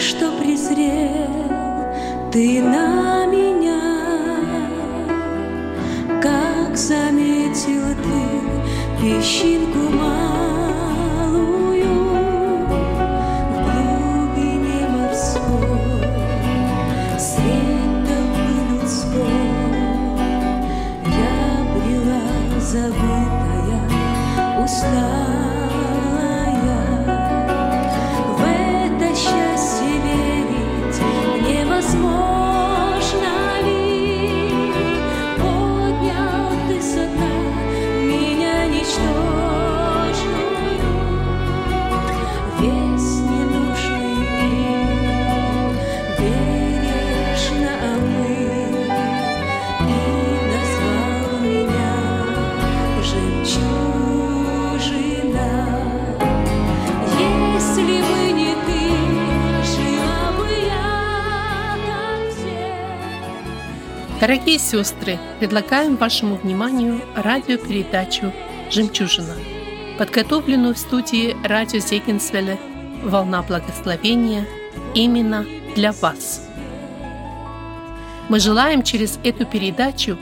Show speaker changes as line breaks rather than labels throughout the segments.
что презрел ты на меня, как заметил ты песчинку малую
Дорогие сестры, предлагаем вашему вниманию радиопередачу «Жемчужина», подготовленную в студии радио Зегенсвелле «Волна благословения» именно для вас. Мы желаем через эту передачу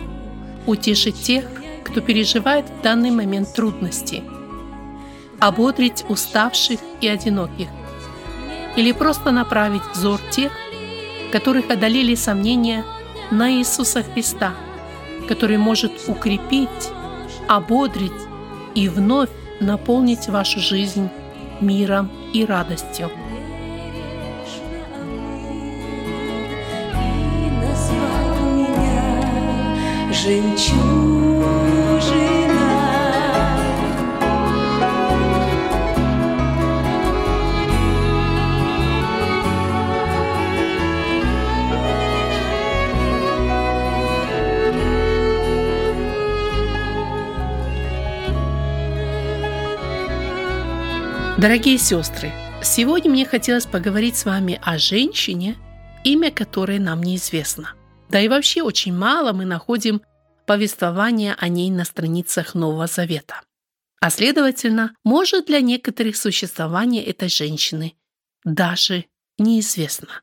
утешить тех, кто переживает в данный момент трудности, ободрить уставших и одиноких, или просто направить взор тех, которых одолели сомнения на Иисуса Христа, который может укрепить, ободрить и вновь наполнить вашу жизнь миром и радостью.
И
Дорогие сестры, сегодня мне хотелось поговорить с вами о женщине, имя которой нам неизвестно. Да и вообще очень мало мы находим повествования о ней на страницах Нового Завета. А следовательно, может для некоторых существование этой женщины даже неизвестно.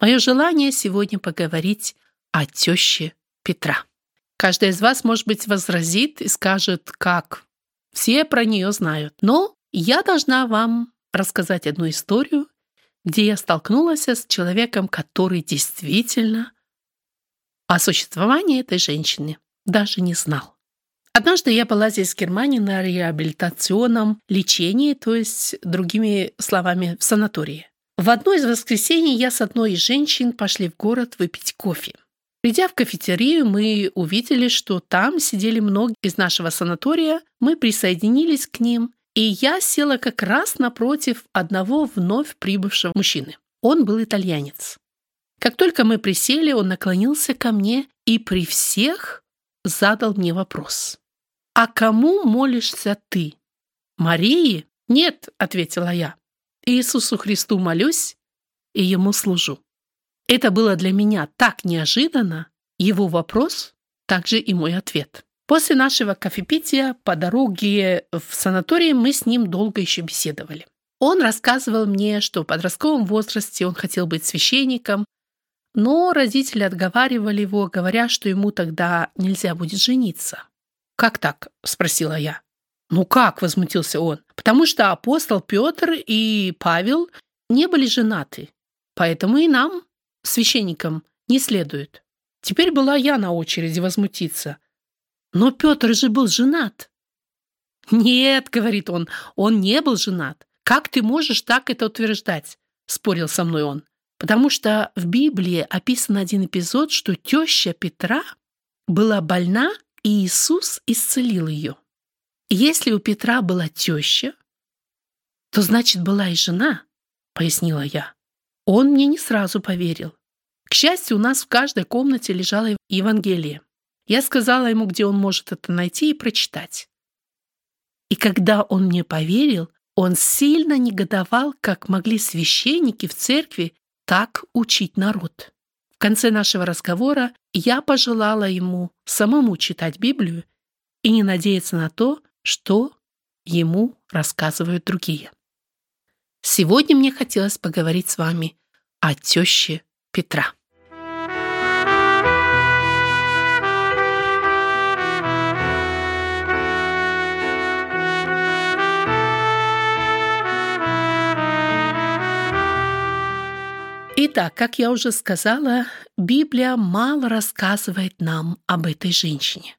Мое желание сегодня поговорить о теще Петра. Каждый из вас, может быть, возразит и скажет, как. Все про нее знают. Но я должна вам рассказать одну историю, где я столкнулась с человеком, который действительно о существовании этой женщины даже не знал. Однажды я была здесь в Германии на реабилитационном лечении, то есть, другими словами, в санатории. В одно из воскресений я с одной из женщин пошли в город выпить кофе. Придя в кафетерию, мы увидели, что там сидели многие из нашего санатория, мы присоединились к ним, и я села как раз напротив одного вновь прибывшего мужчины. Он был итальянец. Как только мы присели, он наклонился ко мне и при всех задал мне вопрос. «А кому молишься ты? Марии?» «Нет», — ответила я. «Иисусу Христу молюсь и Ему служу». Это было для меня так неожиданно, его вопрос, также и мой ответ. После нашего кофепития по дороге в санаторий мы с ним долго еще беседовали. Он рассказывал мне, что в подростковом возрасте он хотел быть священником, но родители отговаривали его, говоря, что ему тогда нельзя будет жениться. «Как так?» – спросила я. «Ну как?» – возмутился он. «Потому что апостол Петр и Павел не были женаты, поэтому и нам, священникам, не следует». Теперь была я на очереди возмутиться. «Но Петр же был женат». «Нет», — говорит он, — «он не был женат. Как ты можешь так это утверждать?» — спорил со мной он. Потому что в Библии описан один эпизод, что теща Петра была больна, и Иисус исцелил ее. Если у Петра была теща, то значит была и жена, пояснила я. Он мне не сразу поверил. К счастью, у нас в каждой комнате лежало Евангелие. Я сказала ему, где он может это найти и прочитать. И когда он мне поверил, он сильно негодовал, как могли священники в церкви так учить народ. В конце нашего разговора я пожелала ему самому читать Библию и не надеяться на то, что ему рассказывают другие. Сегодня мне хотелось поговорить с вами о теще Петра. Итак, как я уже сказала, Библия мало рассказывает нам об этой женщине.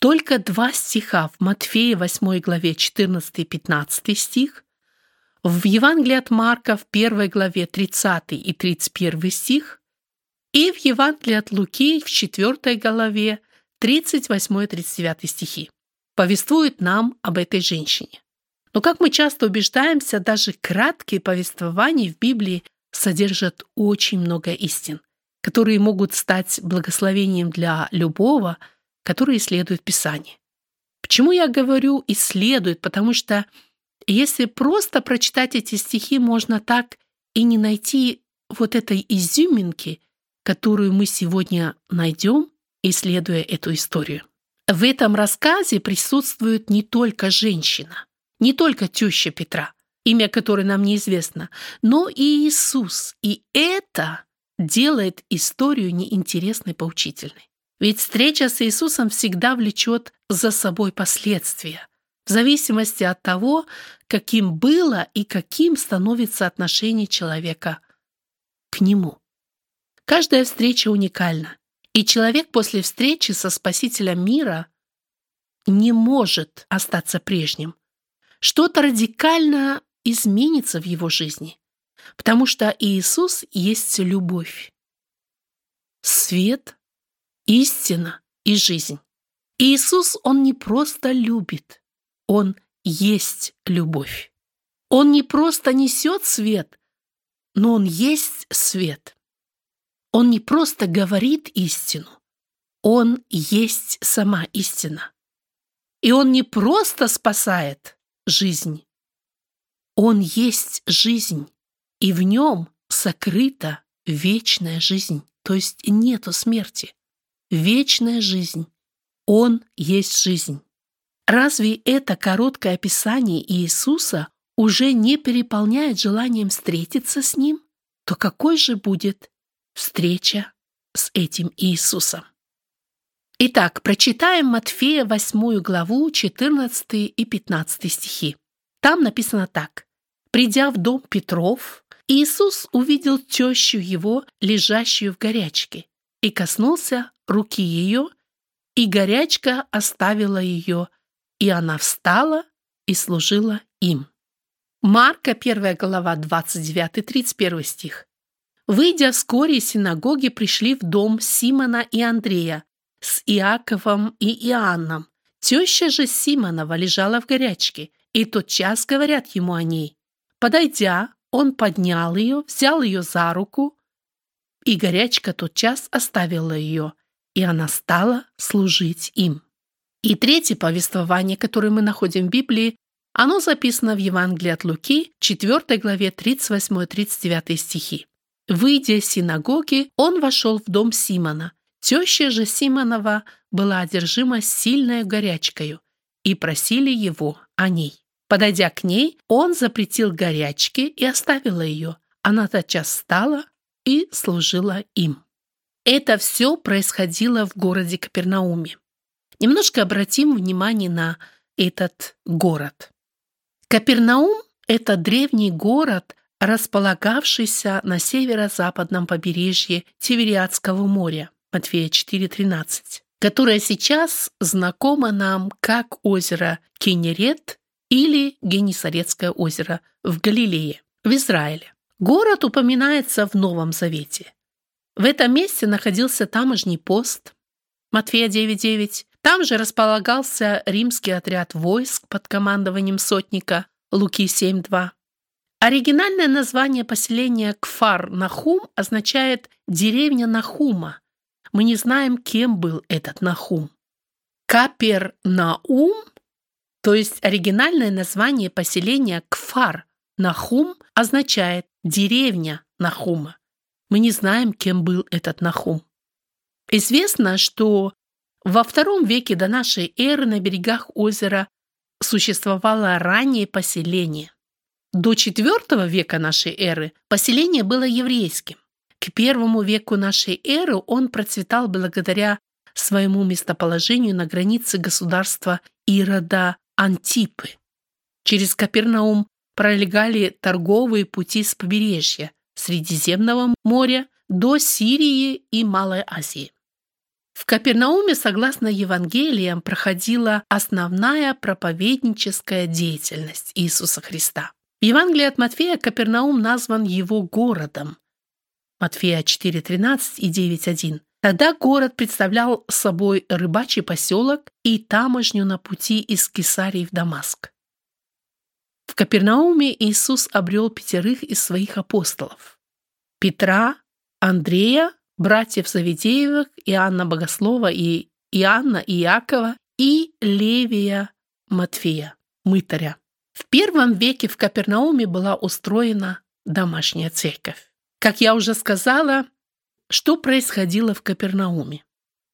Только два стиха в Матфея 8 главе 14 и 15 стих, в Евангелии от Марка в 1 главе 30 и 31 стих и в Евангелии от Луки в 4 главе 38 и 39 стихи повествуют нам об этой женщине. Но, как мы часто убеждаемся, даже краткие повествования в Библии содержат очень много истин, которые могут стать благословением для любого, который исследует Писание. Почему я говорю «исследует»? Потому что если просто прочитать эти стихи, можно так и не найти вот этой изюминки, которую мы сегодня найдем, исследуя эту историю. В этом рассказе присутствует не только женщина, не только теща Петра, имя которой нам неизвестно, но и Иисус. И это делает историю неинтересной, поучительной. Ведь встреча с Иисусом всегда влечет за собой последствия, в зависимости от того, каким было и каким становится отношение человека к Нему. Каждая встреча уникальна, и человек после встречи со Спасителем мира не может остаться прежним. Что-то радикально изменится в его жизни, потому что Иисус есть любовь, свет, истина и жизнь. Иисус, Он не просто любит, Он есть любовь. Он не просто несет свет, но Он есть свет. Он не просто говорит истину, Он есть сама истина. И Он не просто спасает жизнь, он есть жизнь, и в нем сокрыта вечная жизнь, то есть нету смерти. Вечная жизнь. Он есть жизнь. Разве это короткое описание Иисуса уже не переполняет желанием встретиться с Ним? То какой же будет встреча с этим Иисусом? Итак, прочитаем Матфея 8 главу 14 и 15 стихи. Там написано так. Придя в дом Петров, Иисус увидел тещу его, лежащую в горячке, и коснулся руки ее, и горячка оставила ее, и она встала и служила им. Марка, 1 глава, 29-31 стих. Выйдя вскоре из синагоги, пришли в дом Симона и Андрея с Иаковом и Иоанном. Теща же Симонова лежала в горячке, и тот час говорят ему о ней. Подойдя, он поднял ее, взял ее за руку, и горячка тотчас оставила ее, и она стала служить им. И третье повествование, которое мы находим в Библии, оно записано в Евангелии от Луки, 4 главе 38-39 стихи. Выйдя из синагоги, он вошел в дом Симона. Теща же Симонова была одержима сильной горячкою, и просили его о ней. Подойдя к ней, он запретил горячке и оставила ее. Она тотчас встала и служила им. Это все происходило в городе Капернауме. Немножко обратим внимание на этот город. Капернаум – это древний город, располагавшийся на северо-западном побережье Тивериадского моря, Матфея 4.13, которое сейчас знакомо нам как озеро Кенерет или Генисарецкое озеро в Галилее, в Израиле. Город упоминается в Новом Завете. В этом месте находился тамошний пост Матфея 9.9. Там же располагался римский отряд войск под командованием сотника Луки 7.2. Оригинальное название поселения Кфар-Нахум означает «деревня Нахума». Мы не знаем, кем был этот Нахум. Капер-Наум то есть оригинальное название поселения Кфар Нахум означает «деревня Нахума». Мы не знаем, кем был этот Нахум. Известно, что во втором веке до нашей эры на берегах озера существовало раннее поселение. До IV века нашей эры поселение было еврейским. К первому веку нашей эры он процветал благодаря своему местоположению на границе государства Ирода Антипы. Через Капернаум пролегали торговые пути с побережья Средиземного моря до Сирии и Малой Азии. В Капернауме, согласно Евангелиям, проходила основная проповедническая деятельность Иисуса Христа. В Евангелии от Матфея Капернаум назван его городом. Матфея 4.13 и 9.1. Тогда город представлял собой рыбачий поселок и таможню на пути из Кесарии в Дамаск. В Капернауме Иисус обрел пятерых из своих апостолов. Петра, Андрея, братьев Завидеевых, Иоанна Богослова и Иоанна и Иакова и Левия Матфея, мытаря. В первом веке в Капернауме была устроена домашняя церковь. Как я уже сказала, что происходило в Капернауме?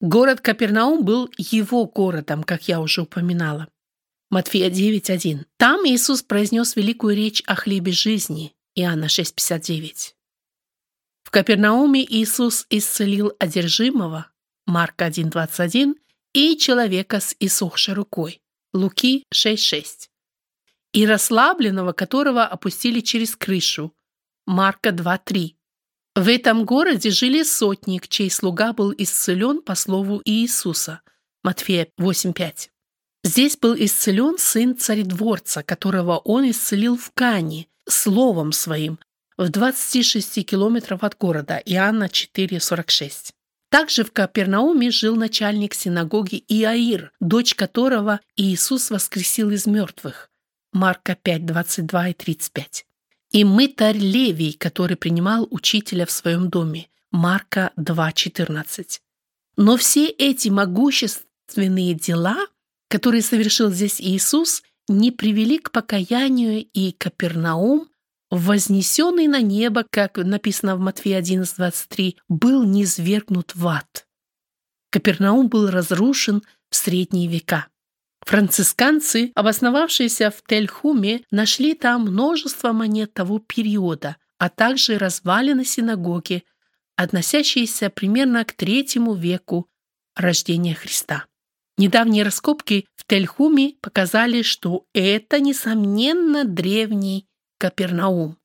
Город Капернаум был его городом, как я уже упоминала. Матфея 9.1. Там Иисус произнес великую речь о хлебе жизни. Иоанна 6.59. В Капернауме Иисус исцелил одержимого. Марка 1.21 и человека с иссохшей рукой. Луки 6.6. И расслабленного, которого опустили через крышу. Марка 2.3. В этом городе жили сотник, чей слуга был исцелен по слову Иисуса. Матфея 8.5. Здесь был исцелен сын царедворца, которого он исцелил в Кане, словом своим, в 26 километров от города, Иоанна 4,46. Также в Капернауме жил начальник синагоги Иаир, дочь которого Иисус воскресил из мертвых. Марка 5, 22 и 35. И мытарь Левий, который принимал учителя в своем доме. Марка 2, 14. Но все эти могущественные дела которые совершил здесь Иисус, не привели к покаянию, и Капернаум, вознесенный на небо, как написано в Матфея 11.23, был низвергнут в ад. Капернаум был разрушен в средние века. Францисканцы, обосновавшиеся в Тель-Хуме, нашли там множество монет того периода, а также развалины синагоги, относящиеся примерно к третьему веку рождения Христа. Недавние раскопки в Тельхуме показали, что это, несомненно, древний Капернаум.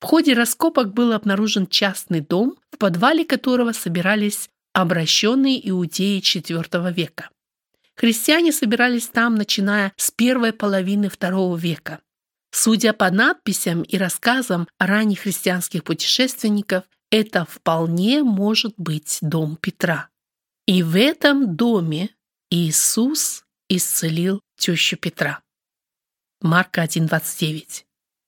В ходе раскопок был обнаружен частный дом, в подвале которого собирались обращенные иудеи IV века. Христиане собирались там, начиная с первой половины II века. Судя по надписям и рассказам ранних христианских путешественников, это вполне может быть дом Петра. И в этом доме Иисус исцелил тещу Петра. Марка 1.29.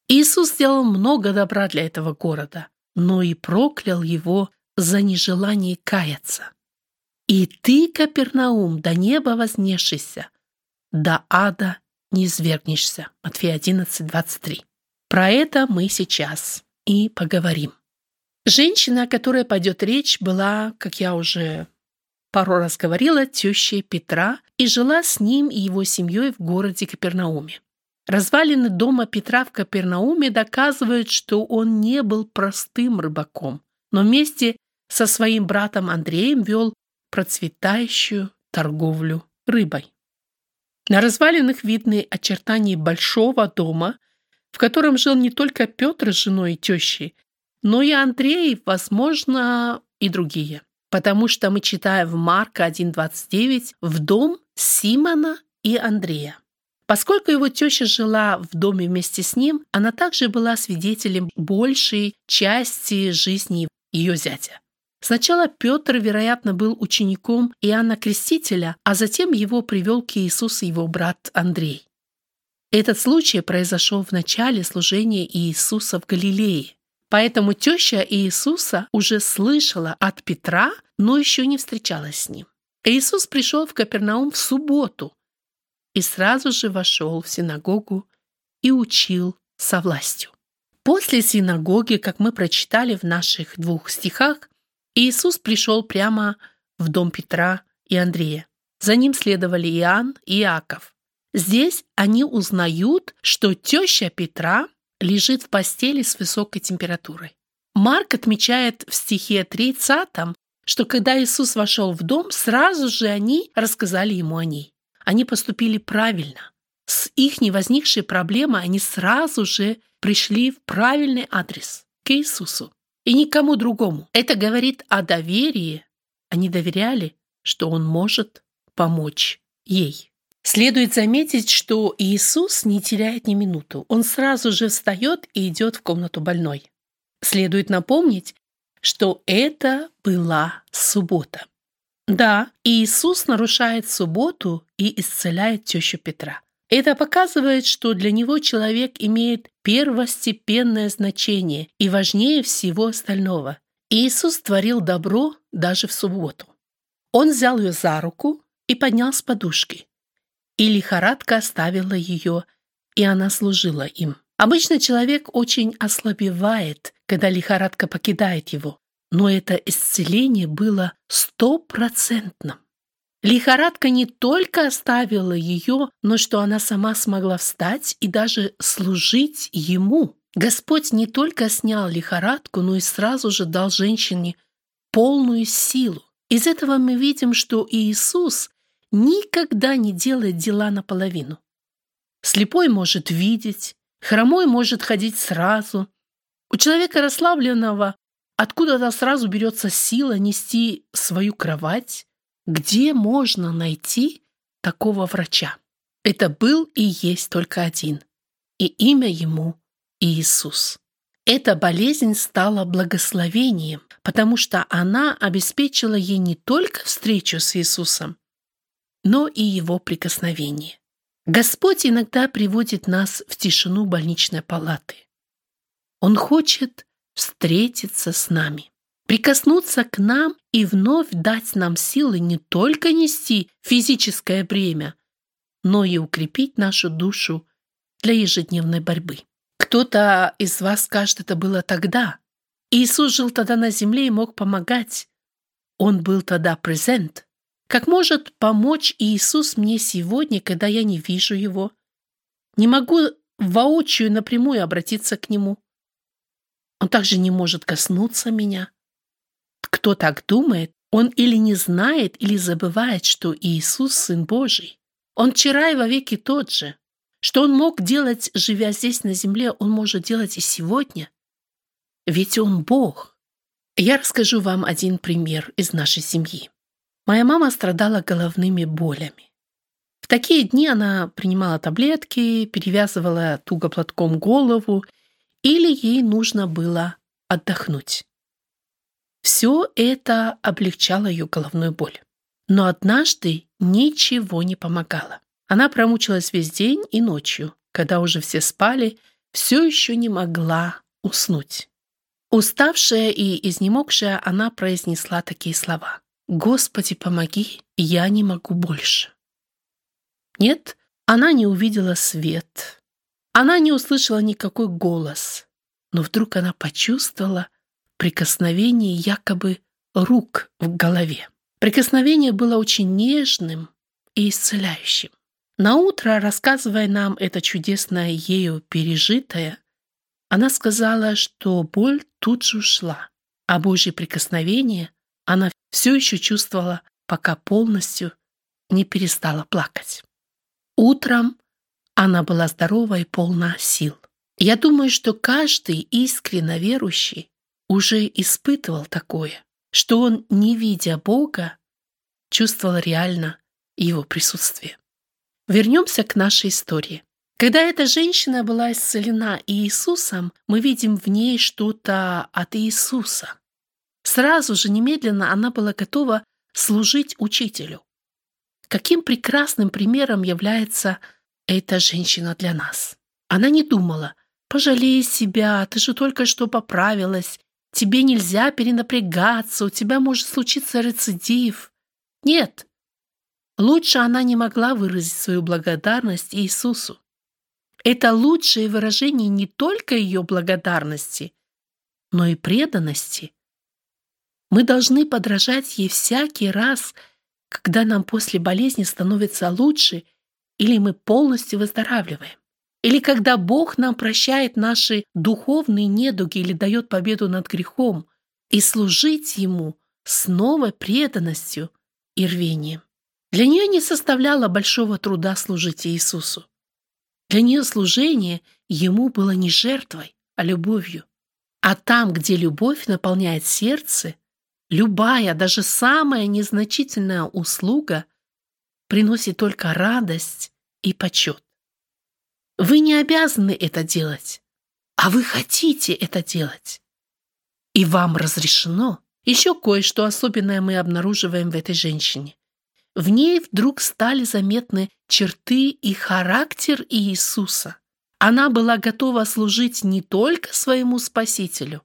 Иисус сделал много добра для этого города, но и проклял его за нежелание каяться. И ты, Капернаум, до неба вознесшийся, до ада не извергнешься. Матфея 11.23. Про это мы сейчас и поговорим. Женщина, о которой пойдет речь, была, как я уже пару раз говорила тещей Петра и жила с ним и его семьей в городе Капернауме. Развалины дома Петра в Капернауме доказывают, что он не был простым рыбаком, но вместе со своим братом Андреем вел процветающую торговлю рыбой. На развалинах видны очертания большого дома, в котором жил не только Петр с женой и тещей, но и Андрей, возможно, и другие потому что мы читаем в Марка 1.29 в дом Симона и Андрея. Поскольку его теща жила в доме вместе с ним, она также была свидетелем большей части жизни ее зятя. Сначала Петр, вероятно, был учеником Иоанна Крестителя, а затем его привел к Иисусу его брат Андрей. Этот случай произошел в начале служения Иисуса в Галилее. Поэтому теща Иисуса уже слышала от Петра но еще не встречалась с ним. Иисус пришел в Капернаум в субботу и сразу же вошел в синагогу и учил со властью. После синагоги, как мы прочитали в наших двух стихах, Иисус пришел прямо в дом Петра и Андрея. За ним следовали Иоанн и Иаков. Здесь они узнают, что теща Петра, лежит в постели с высокой температурой. Марк отмечает в стихе 30, что когда Иисус вошел в дом, сразу же они рассказали ему о ней. Они поступили правильно. С их невозникшей проблемой они сразу же пришли в правильный адрес к Иисусу и никому другому. Это говорит о доверии. Они доверяли, что Он может помочь ей. Следует заметить, что Иисус не теряет ни минуту. Он сразу же встает и идет в комнату больной. Следует напомнить, что это была суббота. Да, Иисус нарушает субботу и исцеляет тещу Петра. Это показывает, что для него человек имеет первостепенное значение и важнее всего остального. Иисус творил добро даже в субботу. Он взял ее за руку и поднял с подушки. И лихорадка оставила ее, и она служила им. Обычно человек очень ослабевает, когда лихорадка покидает его, но это исцеление было стопроцентным. Лихорадка не только оставила ее, но что она сама смогла встать и даже служить ему. Господь не только снял лихорадку, но и сразу же дал женщине полную силу. Из этого мы видим, что Иисус никогда не делает дела наполовину. Слепой может видеть, хромой может ходить сразу. У человека расслабленного откуда-то сразу берется сила нести свою кровать, где можно найти такого врача? Это был и есть только один. И имя ему Иисус. Эта болезнь стала благословением, потому что она обеспечила ей не только встречу с Иисусом, но и его прикосновение. Господь иногда приводит нас в тишину больничной палаты. Он хочет встретиться с нами прикоснуться к нам и вновь дать нам силы не только нести физическое бремя, но и укрепить нашу душу для ежедневной борьбы. Кто-то из вас скажет, это было тогда. Иисус жил тогда на земле и мог помогать. Он был тогда презент. Как может помочь Иисус мне сегодня, когда я не вижу Его? Не могу воочию напрямую обратиться к Нему. Он также не может коснуться меня. Кто так думает, он или не знает, или забывает, что Иисус – Сын Божий. Он вчера и вовеки тот же. Что он мог делать, живя здесь на земле, он может делать и сегодня. Ведь он Бог. Я расскажу вам один пример из нашей семьи. Моя мама страдала головными болями. В такие дни она принимала таблетки, перевязывала туго платком голову, или ей нужно было отдохнуть. Все это облегчало ее головную боль. Но однажды ничего не помогало. Она промучилась весь день и ночью, когда уже все спали, все еще не могла уснуть. Уставшая и изнемогшая, она произнесла такие слова. «Господи, помоги, я не могу больше». Нет, она не увидела свет. Она не услышала никакой голос. Но вдруг она почувствовала, прикосновение якобы рук в голове. Прикосновение было очень нежным и исцеляющим. На утро, рассказывая нам это чудесное ею пережитое, она сказала, что боль тут же ушла, а Божье прикосновение она все еще чувствовала, пока полностью не перестала плакать. Утром она была здорова и полна сил. Я думаю, что каждый искренне верующий уже испытывал такое, что он, не видя Бога, чувствовал реально его присутствие. Вернемся к нашей истории. Когда эта женщина была исцелена Иисусом, мы видим в ней что-то от Иисуса. Сразу же, немедленно она была готова служить учителю. Каким прекрасным примером является эта женщина для нас. Она не думала, пожалей себя, ты же только что поправилась, Тебе нельзя перенапрягаться, у тебя может случиться рецидив. Нет. Лучше она не могла выразить свою благодарность Иисусу. Это лучшее выражение не только ее благодарности, но и преданности. Мы должны подражать ей всякий раз, когда нам после болезни становится лучше или мы полностью выздоравливаем. Или когда Бог нам прощает наши духовные недуги или дает победу над грехом, и служить Ему с новой преданностью и рвением. Для нее не составляло большого труда служить Иисусу. Для нее служение Ему было не жертвой, а любовью. А там, где любовь наполняет сердце, любая, даже самая незначительная услуга приносит только радость и почет. Вы не обязаны это делать, а вы хотите это делать. И вам разрешено. Еще кое-что особенное мы обнаруживаем в этой женщине. В ней вдруг стали заметны черты и характер Иисуса. Она была готова служить не только своему Спасителю,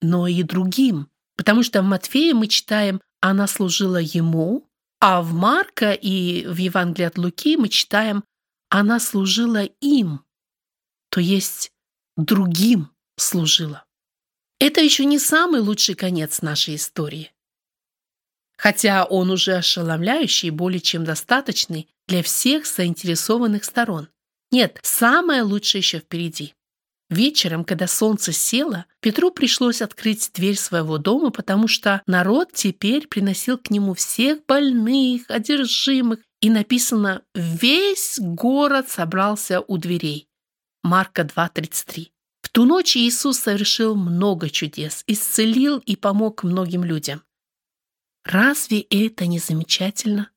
но и другим, потому что в Матфея мы читаем «она служила ему», а в Марка и в Евангелии от Луки мы читаем «она служила им», то есть другим служила. Это еще не самый лучший конец нашей истории. Хотя он уже ошеломляющий и более чем достаточный для всех заинтересованных сторон. Нет, самое лучшее еще впереди. Вечером, когда солнце село, Петру пришлось открыть дверь своего дома, потому что народ теперь приносил к нему всех больных, одержимых, и написано «Весь город собрался у дверей». Марка 2.33 ту ночь Иисус совершил много чудес, исцелил и помог многим людям. Разве это не замечательно?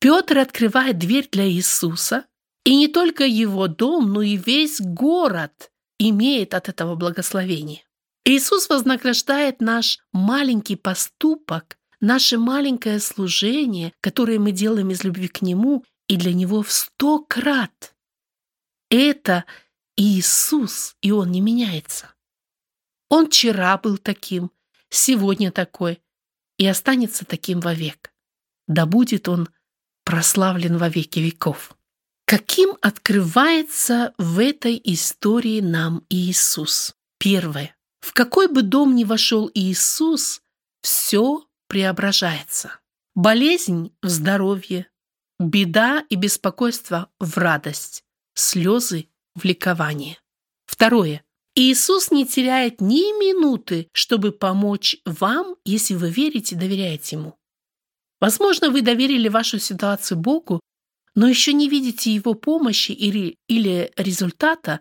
Петр открывает дверь для Иисуса, и не только его дом, но и весь город имеет от этого благословение. Иисус вознаграждает наш маленький поступок, наше маленькое служение, которое мы делаем из любви к Нему, и для Него в сто крат. Это Иисус, и Он не меняется. Он вчера был таким, сегодня такой, и останется таким вовек. Да будет Он прославлен во веки веков. Каким открывается в этой истории нам Иисус? Первое. В какой бы дом ни вошел Иисус, все преображается. Болезнь в здоровье, беда и беспокойство в радость, слезы в ликование. Второе. Иисус не теряет ни минуты, чтобы помочь вам, если вы верите и доверяете Ему. Возможно, вы доверили вашу ситуацию Богу, но еще не видите Его помощи или, или результата,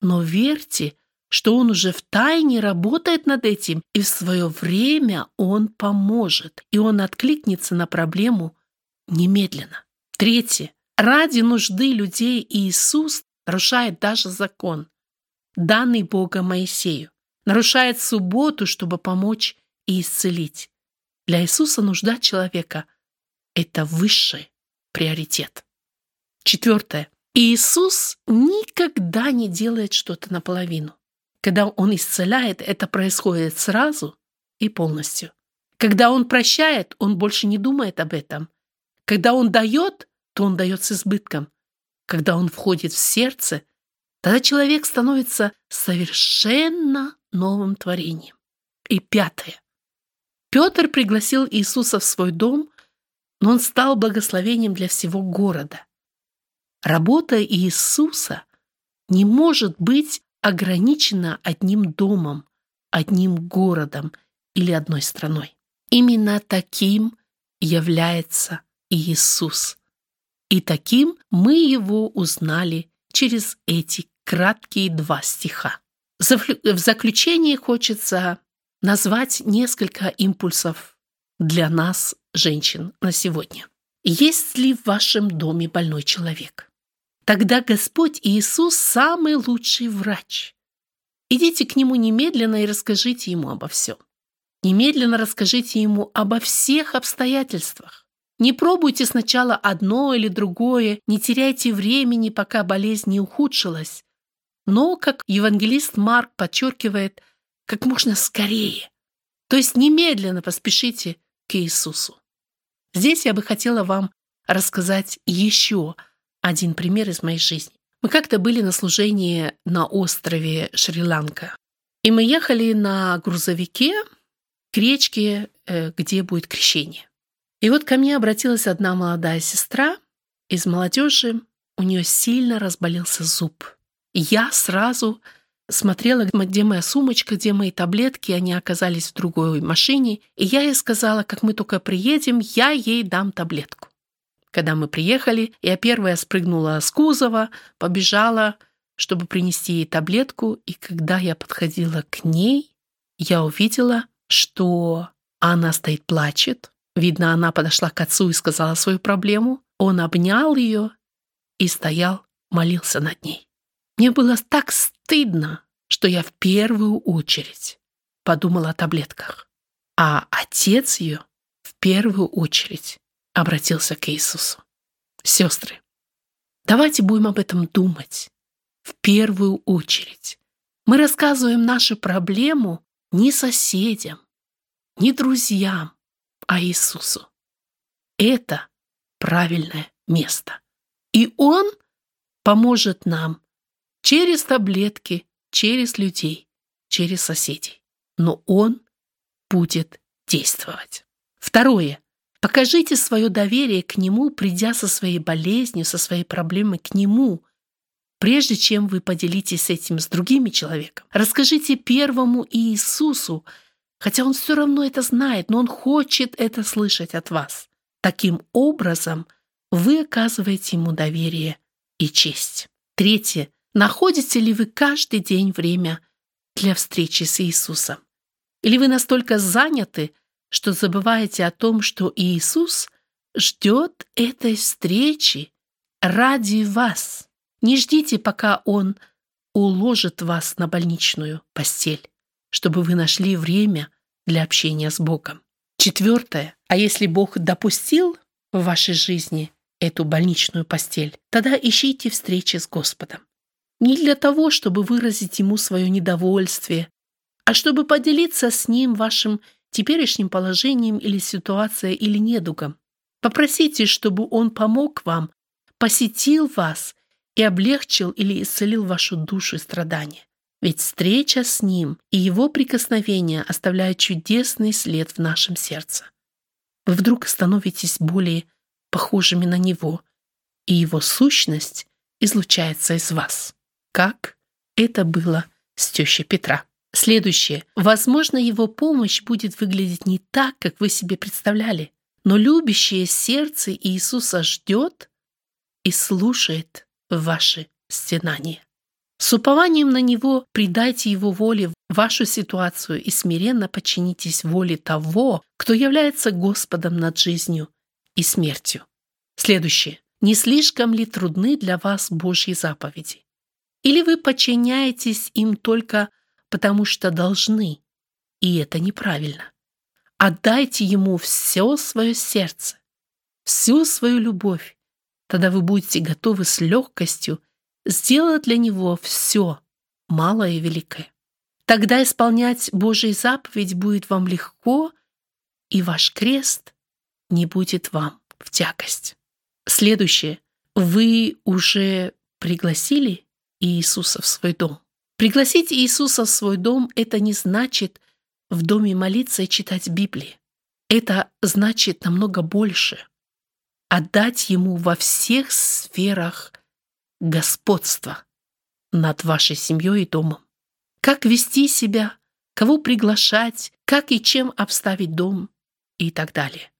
но верьте, что Он уже в тайне работает над этим, и в свое время Он поможет, и Он откликнется на проблему немедленно. Третье. Ради нужды людей Иисус нарушает даже закон, данный Бога Моисею, нарушает субботу, чтобы помочь и исцелить. Для Иисуса нужда человека – это высший приоритет. Четвертое. Иисус никогда не делает что-то наполовину. Когда Он исцеляет, это происходит сразу и полностью. Когда Он прощает, Он больше не думает об этом. Когда Он дает, то Он дает с избытком. Когда он входит в сердце, тогда человек становится совершенно новым творением. И пятое. Петр пригласил Иисуса в свой дом, но он стал благословением для всего города. Работа Иисуса не может быть ограничена одним домом, одним городом или одной страной. Именно таким является Иисус. И таким мы его узнали через эти краткие два стиха. В заключение хочется назвать несколько импульсов для нас, женщин, на сегодня. Есть ли в вашем доме больной человек? Тогда Господь Иисус самый лучший врач. Идите к Нему немедленно и расскажите Ему обо всем. Немедленно расскажите Ему обо всех обстоятельствах. Не пробуйте сначала одно или другое, не теряйте времени, пока болезнь не ухудшилась. Но, как евангелист Марк подчеркивает, как можно скорее. То есть немедленно поспешите к Иисусу. Здесь я бы хотела вам рассказать еще один пример из моей жизни. Мы как-то были на служении на острове Шри-Ланка. И мы ехали на грузовике к речке, э, где будет крещение. И вот ко мне обратилась одна молодая сестра из молодежи. У нее сильно разболелся зуб. я сразу смотрела, где моя сумочка, где мои таблетки, они оказались в другой машине, и я ей сказала, как мы только приедем, я ей дам таблетку. Когда мы приехали, я первая спрыгнула с кузова, побежала, чтобы принести ей таблетку, и когда я подходила к ней, я увидела, что она стоит плачет. Видно, она подошла к отцу и сказала свою проблему. Он обнял ее и стоял, молился над ней. Мне было так стыдно, что я в первую очередь подумала о таблетках. А отец ее в первую очередь обратился к Иисусу. Сестры, давайте будем об этом думать в первую очередь. Мы рассказываем нашу проблему не соседям, не друзьям, а Иисусу. Это правильное место. И Он поможет нам через таблетки, через людей, через соседей. Но Он будет действовать. Второе. Покажите свое доверие к Нему, придя со своей болезнью, со своей проблемой к Нему, прежде чем вы поделитесь этим с другими человеком. Расскажите первому Иисусу, хотя Он все равно это знает, но Он хочет это слышать от вас. Таким образом, вы оказываете Ему доверие и честь. Третье. Находите ли вы каждый день время для встречи с Иисусом? Или вы настолько заняты, что забываете о том, что Иисус ждет этой встречи ради вас. Не ждите, пока Он уложит вас на больничную постель, чтобы вы нашли время для общения с Богом. Четвертое. А если Бог допустил в вашей жизни эту больничную постель, тогда ищите встречи с Господом. Не для того, чтобы выразить Ему свое недовольствие, а чтобы поделиться с Ним вашим теперешним положением или ситуацией или недугом. Попросите, чтобы Он помог вам, посетил вас и облегчил или исцелил вашу душу и страдания. Ведь встреча с Ним и Его прикосновение оставляют чудесный след в нашем сердце. Вы вдруг становитесь более похожими на Него, и Его сущность излучается из вас, как это было с тещей Петра. Следующее. Возможно, его помощь будет выглядеть не так, как вы себе представляли, но любящее сердце Иисуса ждет и слушает ваши стенания. С упованием на Него придайте Его воле вашу ситуацию и смиренно подчинитесь воле того, кто является Господом над жизнью и смертью. Следующее. Не слишком ли трудны для вас Божьи заповеди? Или вы подчиняетесь им только потому что должны, и это неправильно. Отдайте ему все свое сердце, всю свою любовь, тогда вы будете готовы с легкостью сделать для него все, малое и великое. Тогда исполнять Божий заповедь будет вам легко, и ваш крест не будет вам в тягость. Следующее. Вы уже пригласили Иисуса в свой дом? Пригласить Иисуса в свой дом – это не значит в доме молиться и читать Библию. Это значит намного больше. Отдать Ему во всех сферах господства над вашей семьей и домом. Как вести себя, кого приглашать, как и чем обставить дом и так далее.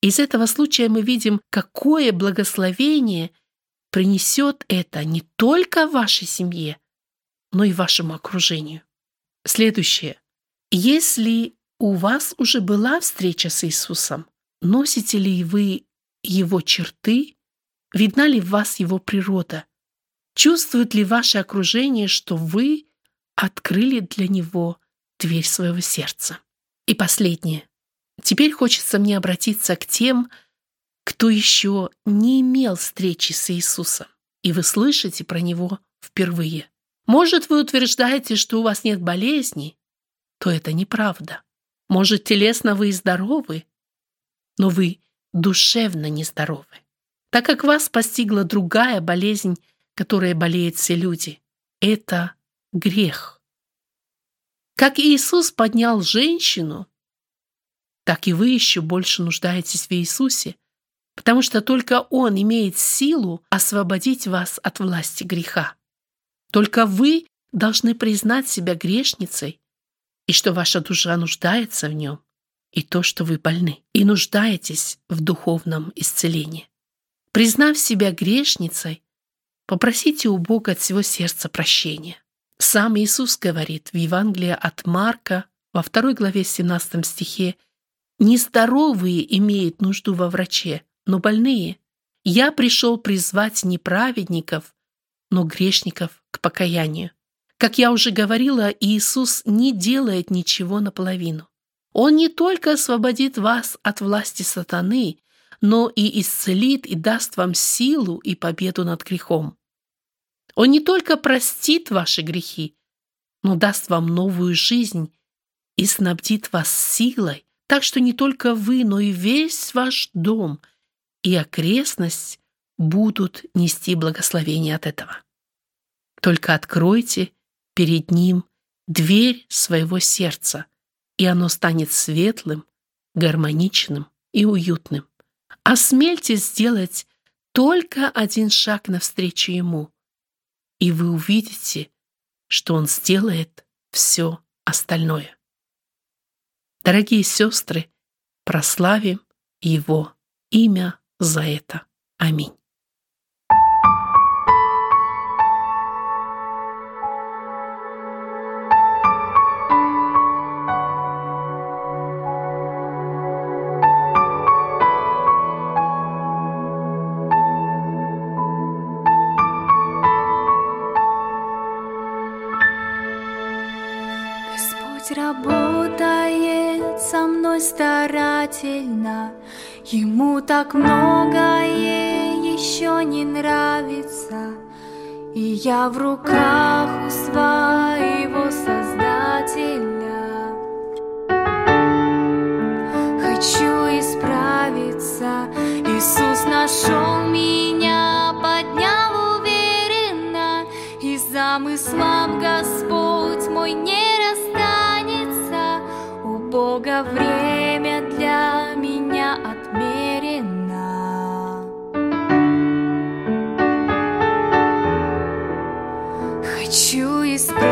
Из этого случая мы видим, какое благословение принесет это не только вашей семье, но и вашему окружению. Следующее. Если у вас уже была встреча с Иисусом, носите ли вы его черты, видна ли в вас его природа, чувствует ли ваше окружение, что вы открыли для него дверь своего сердца. И последнее. Теперь хочется мне обратиться к тем, кто еще не имел встречи с Иисусом, и вы слышите про него впервые. Может, вы утверждаете, что у вас нет болезней, то это неправда. Может, телесно вы и здоровы, но вы душевно нездоровы, так как вас постигла другая болезнь, которая болеют все люди. Это грех. Как Иисус поднял женщину, так и вы еще больше нуждаетесь в Иисусе, потому что только Он имеет силу освободить вас от власти греха. Только вы должны признать себя грешницей и что ваша душа нуждается в нем, и то, что вы больны, и нуждаетесь в духовном исцелении. Признав себя грешницей, попросите у Бога от всего сердца прощения. Сам Иисус говорит в Евангелии от Марка во второй главе 17 стихе «Нездоровые имеют нужду во враче, но больные. Я пришел призвать не праведников, но грешников к покаянию». Как я уже говорила, Иисус не делает ничего наполовину. Он не только освободит вас от власти сатаны, но и исцелит и даст вам силу и победу над грехом. Он не только простит ваши грехи, но даст вам новую жизнь и снабдит вас силой, так что не только вы, но и весь ваш дом и окрестность будут нести благословение от этого. Только откройте перед ним дверь своего сердца, и оно станет светлым, гармоничным и уютным. Осмельтесь сделать только один шаг навстречу ему, и вы увидите, что он сделает все остальное. Дорогие сестры, прославим Его имя за это. Аминь.
Старательно, Ему так многое еще не нравится, И я в руках у своего Создателя. Хочу исправиться, Иисус нашел меня, поднял уверенно, И замыслом Господь мой не расстанется, у Бога время Хочу исправиться.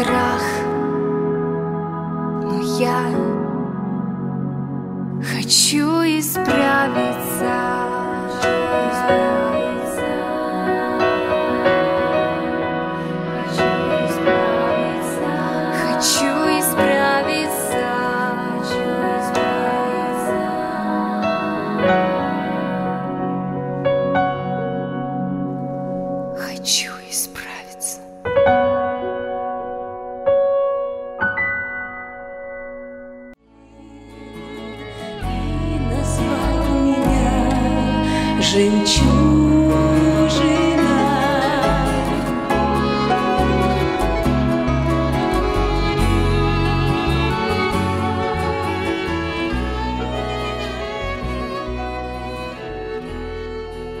Страх, но я хочу исправиться.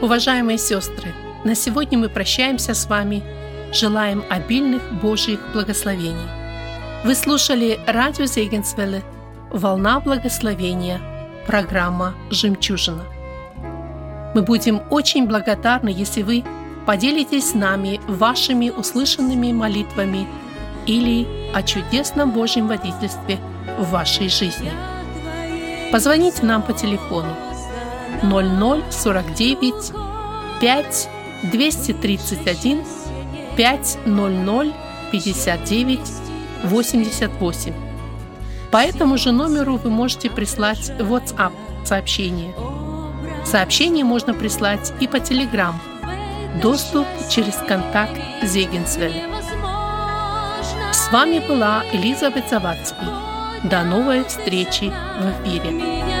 Уважаемые сестры, на сегодня мы прощаемся с вами. Желаем обильных Божьих благословений. Вы слушали радио Зегенсвелле «Волна благословения», программа «Жемчужина». Мы будем очень благодарны, если вы поделитесь с нами вашими услышанными молитвами или о чудесном Божьем водительстве в вашей жизни. Позвоните нам по телефону 0049 5 231 500 59 88. По этому же номеру вы можете прислать WhatsApp сообщение. Сообщение можно прислать и по Telegram. Доступ через контакт Зегенсвель. С вами была Элизабет Завадский. До новой встречи в эфире.